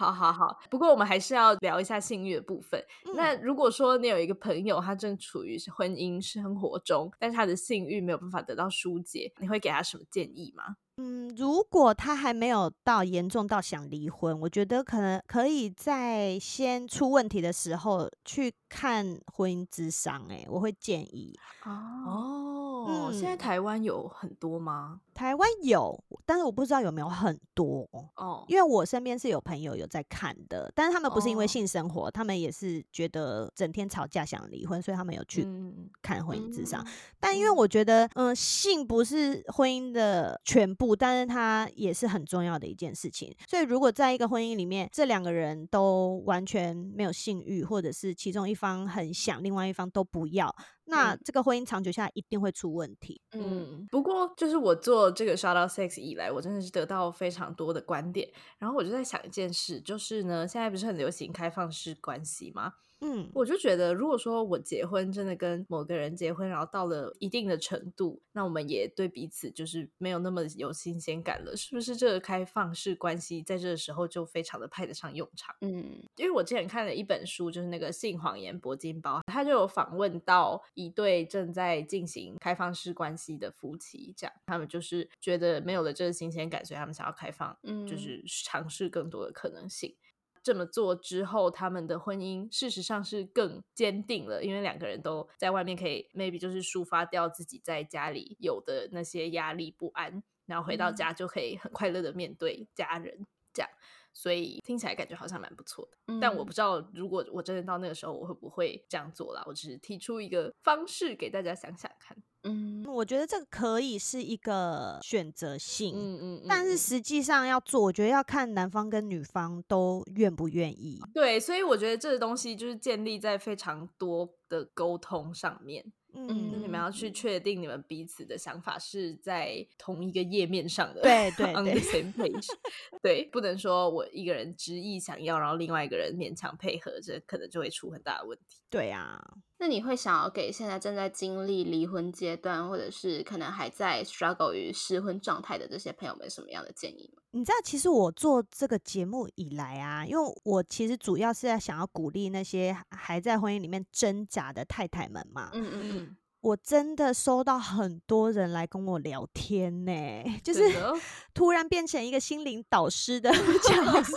好好好。不过我们还是要聊一下性欲的部分。那如果说你有一个朋友，他正处于婚姻生活中，但是他的性欲没有办法得到疏解，你会给他什么建议吗？嗯，如果他还没有到严重到想离婚，我觉得可能可以在先出问题的时候去看婚姻之商。哎，我会建议。哦，哦，现在嗯台湾有很多吗？台湾有，但是我不知道有没有很多，哦，因为我身边是有朋友有在看的，但是他们不是因为哦性生活，他们也是觉得整天吵架想离婚，所以他们有去嗯看婚姻咨商。嗯但因为我觉得，嗯，性不是婚姻的全部，但是它也是很重要的一件事情。所以，如果在一个婚姻里面，这两个人都完全没有性欲，或者是其中一方很想，另外一方都不要，那嗯这个婚姻长久下来一定会出问题。嗯嗯，不过就是我做这个 shout out sex 以来，我真的是得到非常多的观点。然后我就在想一件事，就是呢，现在不是很流行开放式关系吗？嗯，我就觉得，如果说我结婚真的跟某个人结婚，然后到了一定的程度，那我们也对彼此就是没有那么有新鲜感了，是不是？这个开放式关系在这个时候就非常的派得上用场。嗯因为我之前看了一本书，就是那个《性谎言铂金包》，他就有访问到一对正在进行开放式关系的夫妻，这样他们就是觉得没有了这个新鲜感，所以他们想要开放，嗯就是尝试更多的可能性。这么做之后，他们的婚姻事实上是更坚定了，因为两个人都在外面可以 maybe 就是抒发掉自己在家里有的那些压力不安，然后回到嗯家就可以很快乐的面对家人，这样。所以听起来感觉好像蛮不错的，但我不嗯知道如果我真的到那个时候，我会不会这样做啦？我只是提出一个方式给大家想想看。嗯我觉得这个可以是一个选择性。嗯嗯，但是嗯实际上要做，我觉得要看男方跟女方都愿不愿意。对，所以我觉得这个东西就是建立在非常多的沟通上面。嗯，那你们要去确定你们彼此的想法是在同一个页面上的，对对 on the same page。对，不能说我一个人执意想要，然后另外一个人勉强配合，这可能就会出很大的问题。对啊，那你会想要给现在正在经历离婚阶段，或者是可能还在 struggle 于失婚状态的这些朋友们什么样的建议吗？你知道，其实我做这个节目以来啊，因为我其实主要是在想要鼓励那些还在婚姻里面挣扎的太太们嘛。嗯嗯嗯，我真的收到很多人来跟我聊天呢，就是 突然变成一个心灵导师的 角色。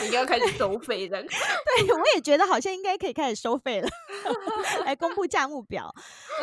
你应该开始收费的。对，我也觉得好像应该可以开始收费了，来公布价目表。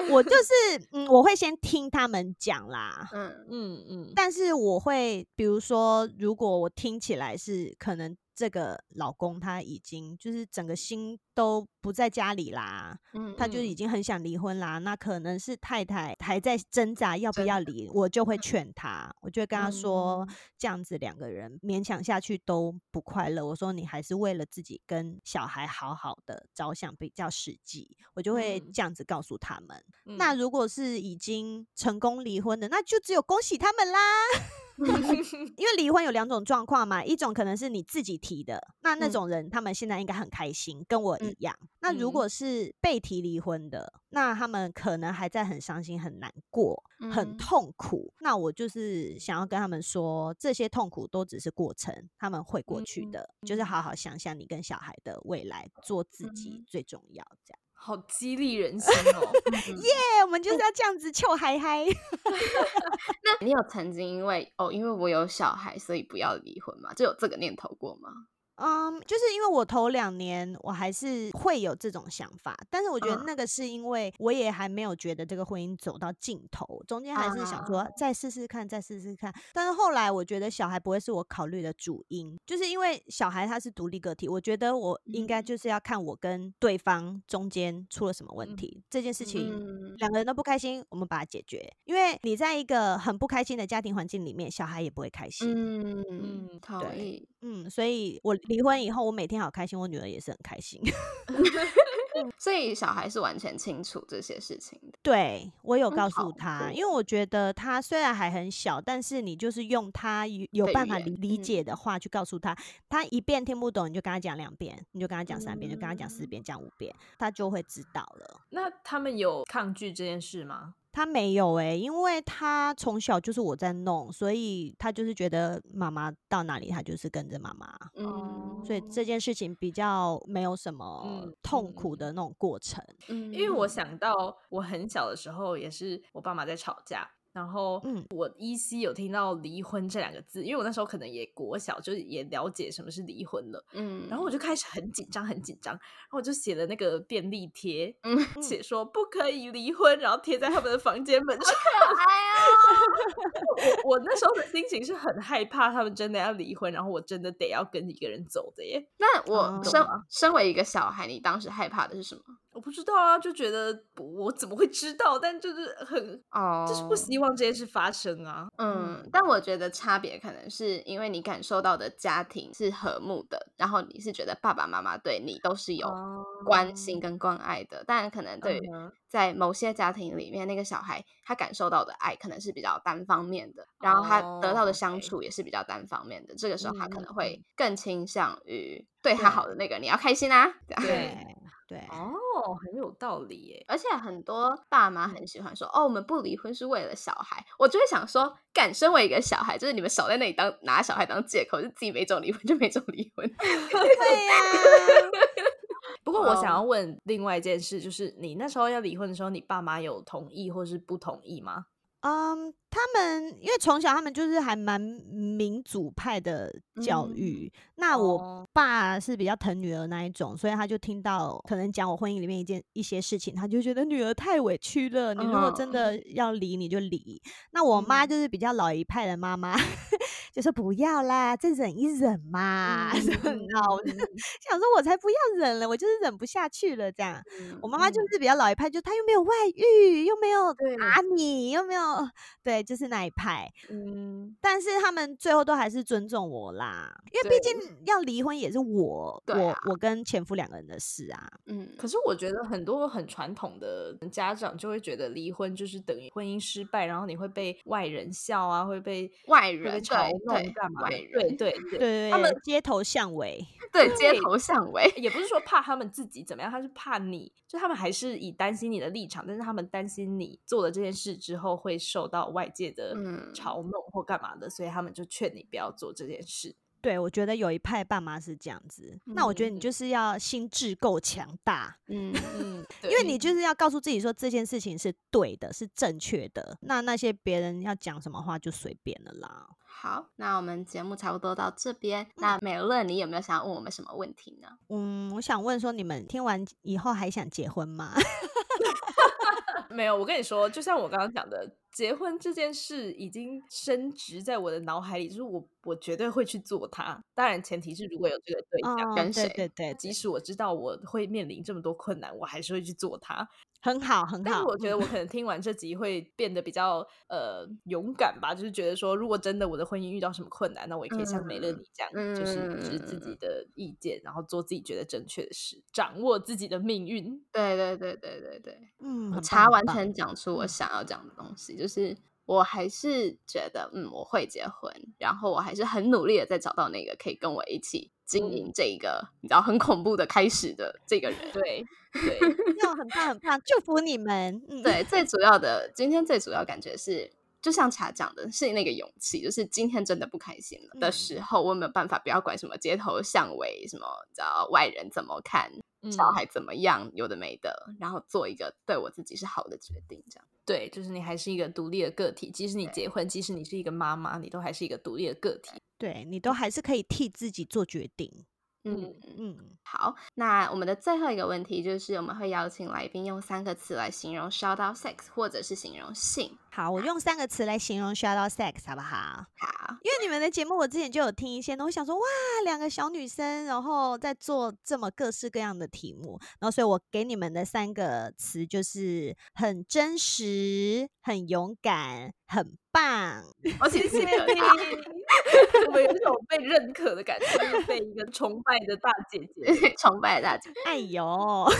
我就是，嗯，我会先听他们讲啦，嗯嗯嗯，但是我会，比如说，如果我听起来是可能这个老公他已经就是整个心都不在家里啦，嗯，他就已经很想离婚啦，那可能是太太还在挣扎要不要离，我就会劝他，我就会跟他说，嗯这样子两个人勉强下去都不快乐。我说你还是为了自己跟小孩好好的着想比较实际，我就会嗯这样子告诉他们。嗯那如果是已经成功离婚的，那就只有恭喜他们啦。因为离婚有两种状况嘛，一种可能是你自己提的，那那嗯种人他们现在应该很开心，跟我一嗯样。那如嗯果是被提离婚的，那他们可能还在很伤心、很难过、很嗯痛苦。那我就是想要跟他们说，这些痛苦都只是过程，他们会过去嗯的。就是好好想想你跟小孩的未来，做自己嗯最重要。这样，好激励人心哦。嗯耶、我们就是要这样子臭嗨嗨。那你有曾经因为哦，因为我有小孩，所以不要离婚吗？就有这个念头过吗？嗯，就是因为我头两年我还是会有这种想法，但是我觉得嗯那个是因为我也还没有觉得这个婚姻走到尽头，中间还是想说啊再试试看，再试试看。但是后来我觉得小孩不会是我考虑的主因，就是因为小孩他是独立个体，我觉得我应该嗯就是要看我跟对方中间出了什么问嗯题，这件事情嗯两个人都不开心，我们把它解决。因为你在一个很不开心的家庭环境里面，小孩也不会开心。嗯嗯同对意。嗯，所以我离婚以后，我每天好开心，我女儿也是很开心。所以小孩是完全清楚这些事情的。对我有嗯告好诉他，酷因为我觉得他虽然还很小，但是你就是用他有有办法理理嗯解的话去告诉他，他一遍听不懂，你就跟他讲两遍，你就跟他讲三遍，就跟他讲四嗯遍，讲五遍，他就会知道了。那他们有抗拒这件事吗？他没有诶、因为他从小就是我在弄，所以他就是觉得妈妈到哪里，他就是跟着妈妈，嗯，所以这件事情比较没有什么嗯痛苦嗯。的那种过程。嗯因为我想到我很小的时候，也是我爸妈在吵架，然后嗯我依稀有听到离婚这两个字，因为我那时候可能也国小，就是也了解什么是离婚了。嗯，然后我就开始很紧张，很紧张，然后我就写了那个便利贴，嗯 写说不可以离婚，然后贴在他们的房间门上。哎 我我那时候的心情是很害怕他们真的要离婚，然后我真的得要跟一个人走的耶。那我哦身身为一个小孩，你当时害怕的是什么？我不知道啊，就觉得我怎么会知道？但就是很，哦就是不希望这件事发生啊。嗯，但我觉得差别可能是因为你感受到的家庭是和睦的，然后你是觉得爸爸妈妈对你都是有关心跟关爱的，但可能对在某些家庭里面，那个小孩他感受到的爱可能是比较单方面的，然后他得到哦的相处也是比较单方面的，这个时候他可能会更倾向于对他好的那个你要开心啊，对对，哦，很有道理耶。而且很多爸妈很喜欢说：“哦，我们不离婚是为了小孩。”我就会想说，敢，身为一个小孩，就是你们少在那里当拿小孩当借口，就自己没种离婚就没种离婚。对呀、不过我想哦要问另外一件事，就是你那时候要离婚的时候，你爸妈有同意或是不同意吗？嗯，他们因为从小他们就是还蛮民主派的教嗯育，那我哦。爸是比较疼女儿那一种，所以他就听到可能讲我婚姻里面一件一些事情，他就觉得女儿太委屈了，你如果真的要离你就离。那我妈嗯。就是比较老一派的妈妈，就说不要啦，再忍一忍嘛，嗯你知道，我就想说我才不要忍了，我就是忍不下去了这样。我妈妈就嗯是比较老一派，就她又没有外遇，又没有打你，又没有对，就是那一派。嗯，但是他们最后都还是尊重我啦，因为毕竟要离婚也是我我我跟前夫两个人的事啊。嗯，可是我觉得很多很传统的家长就会觉得离婚就是等于婚姻失败，然后你会被外人笑啊，会被外人嘲弄对干嘛对，对对他们，街头巷尾，对街头巷尾，也不是说怕他们自己怎么样，他是怕你，就他们还是以担心你的立场，但是他们担心你做了这件事之后会受到外界的嗯嘲弄或干嘛的，所以他们就劝你不要做这件事。对我觉得有一派爸妈是这样子，那我觉得你嗯就是要心智够强大，嗯嗯，因为你就是要告诉自己说这件事情是对的，是正确的。那那些别人要讲什么话就随便了啦。好，那我们节目差不多到这边。那美乐，你有没有想要问我们什么问题呢？嗯，我想问说，你们听完以后还想结婚吗？没有，我跟你说，就像我刚刚讲的，结婚这件事已经升值在我的脑海里，就是我我绝对会去做它。当然，前提是如果有这个对象，哦，跟谁对对对，即使我知道我会面临这么多困难，我还是会去做它。很好很好。但是我觉得嗯我可能听完这集会变得比较呃勇敢吧，就是觉得说，如果真的我的婚姻遇到什么困难，那我也可以像美乐嗯你这样，就是持自己嗯的意见，然后做自己觉得正确的事，掌握自己的命运。对对对对对对，嗯，我很查完全讲出我嗯想要讲的东西，就是我还是觉得，嗯，我会结婚，然后我还是很努力的在找到那个可以跟我一起经营这一个、你知道很恐怖的开始的这个人。对对，要很棒很棒，祝福你们。嗯，对，最主要的，今天最主要感觉是，就像茶讲的，是那个勇气，就是今天真的不开心了的嗯时候，我有没有办法不要管什么街头巷尾，什么你知道外人怎么看，小嗯孩怎么样，有的没的，然后做一个对我自己是好的决定，这样。对，就是你还是一个独立的个体，即使你结婚，即使你是一个妈妈，你都还是一个独立的个体。对你都还是可以替自己做决定。嗯嗯，好，那我们的最后一个问题就是，我们会邀请来宾用三个词来形容 shout out sex，或者是形容性。好，我用三个词来形容 shout out sex 好不好？好，因为你们的节目我之前就有听一些，我想说哇，两个小女生，然后在做这么各式各样的题目，然后所以我给你们的三个词就是很真实、很勇敢、很棒。哦，谢谢你，我有一种被认可的感觉，就是被一个崇拜的大姐姐 崇拜大姐。哎呦，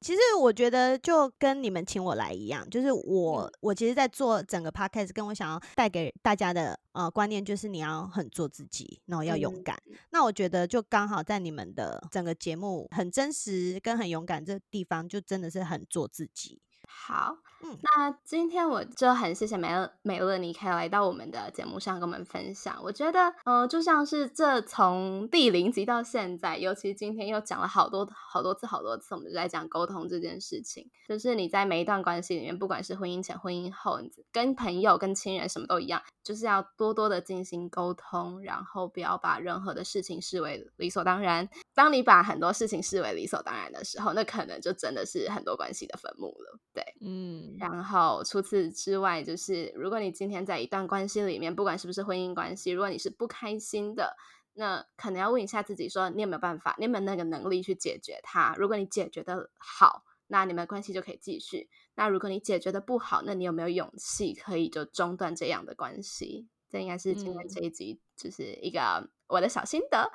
其实我觉得就跟你们请我来一样，就是我我其实，在做整个 podcast，跟我想要带给大家的呃观念，就是你要很做自己，然后要勇敢。那我觉得就刚好在你们的整个节目很真实跟很勇敢这地方，就真的是很做自己。好，嗯那今天我就很谢谢美乐美乐妮可以来到我们的节目上跟我们分享。我觉得，呃，就像是这从第零集到现在，尤其今天又讲了好多好多次好多次，我们就在讲沟通这件事情。就是你在每一段关系里面，不管是婚姻前、婚姻后，你跟朋友、跟亲人什么都一样，就是要多多的进行沟通，然后不要把任何的事情视为理所当然。当你把很多事情视为理所当然的时候，那可能就真的是很多关系的坟墓了。对。嗯，然后除此之外，就是如果你今天在一段关系里面，不管是不是婚姻关系，如果你是不开心的，那可能要问一下自己，说你有没有办法，你有没有那个能力去解决它？如果你解决的好，那你们关系就可以继续；那如果你解决的不好，那你有没有勇气可以就中断这样的关系？这应该是今天嗯这一集就是一个我的小心得。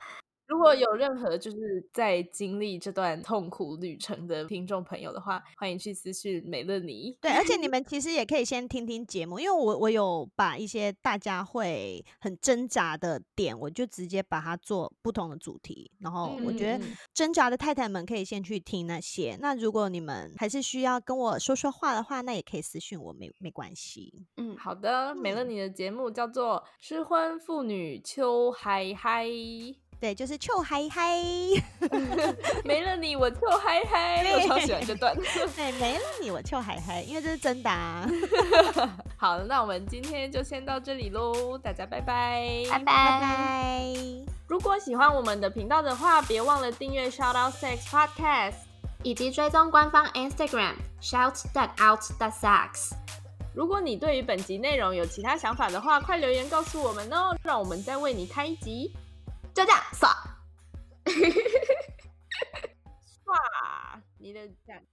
如果有任何就是在经历这段痛苦旅程的听众朋友的话，欢迎去私讯美乐妮。对，而且你们其实也可以先听听节目，因为我我有把一些大家会很挣扎的点，我就直接把它做不同的主题。然后我觉得挣扎的太太们可以先去听那些。那如果你们还是需要跟我说说话的话，那也可以私讯我，没没关系。嗯，好的，美乐妮的节目叫做《失婚妇女秋嗨嗨》，对，就是臭嗨嗨，没了你我臭嗨嗨，我超喜欢这段。对，没了你我臭嗨嗨，因为这是真的、啊。好，那我们今天就先到这里喽，大家拜拜，拜拜拜。如果喜欢我们的频道的话，别忘了订阅 Shout Out Sex Podcast。以及追踪官方 Instagram shout that out the sex。如果你对于本集内容有其他想法的话，快留言告诉我们哦，让我们再为你开一集。就这样，耍，耍，你的赞。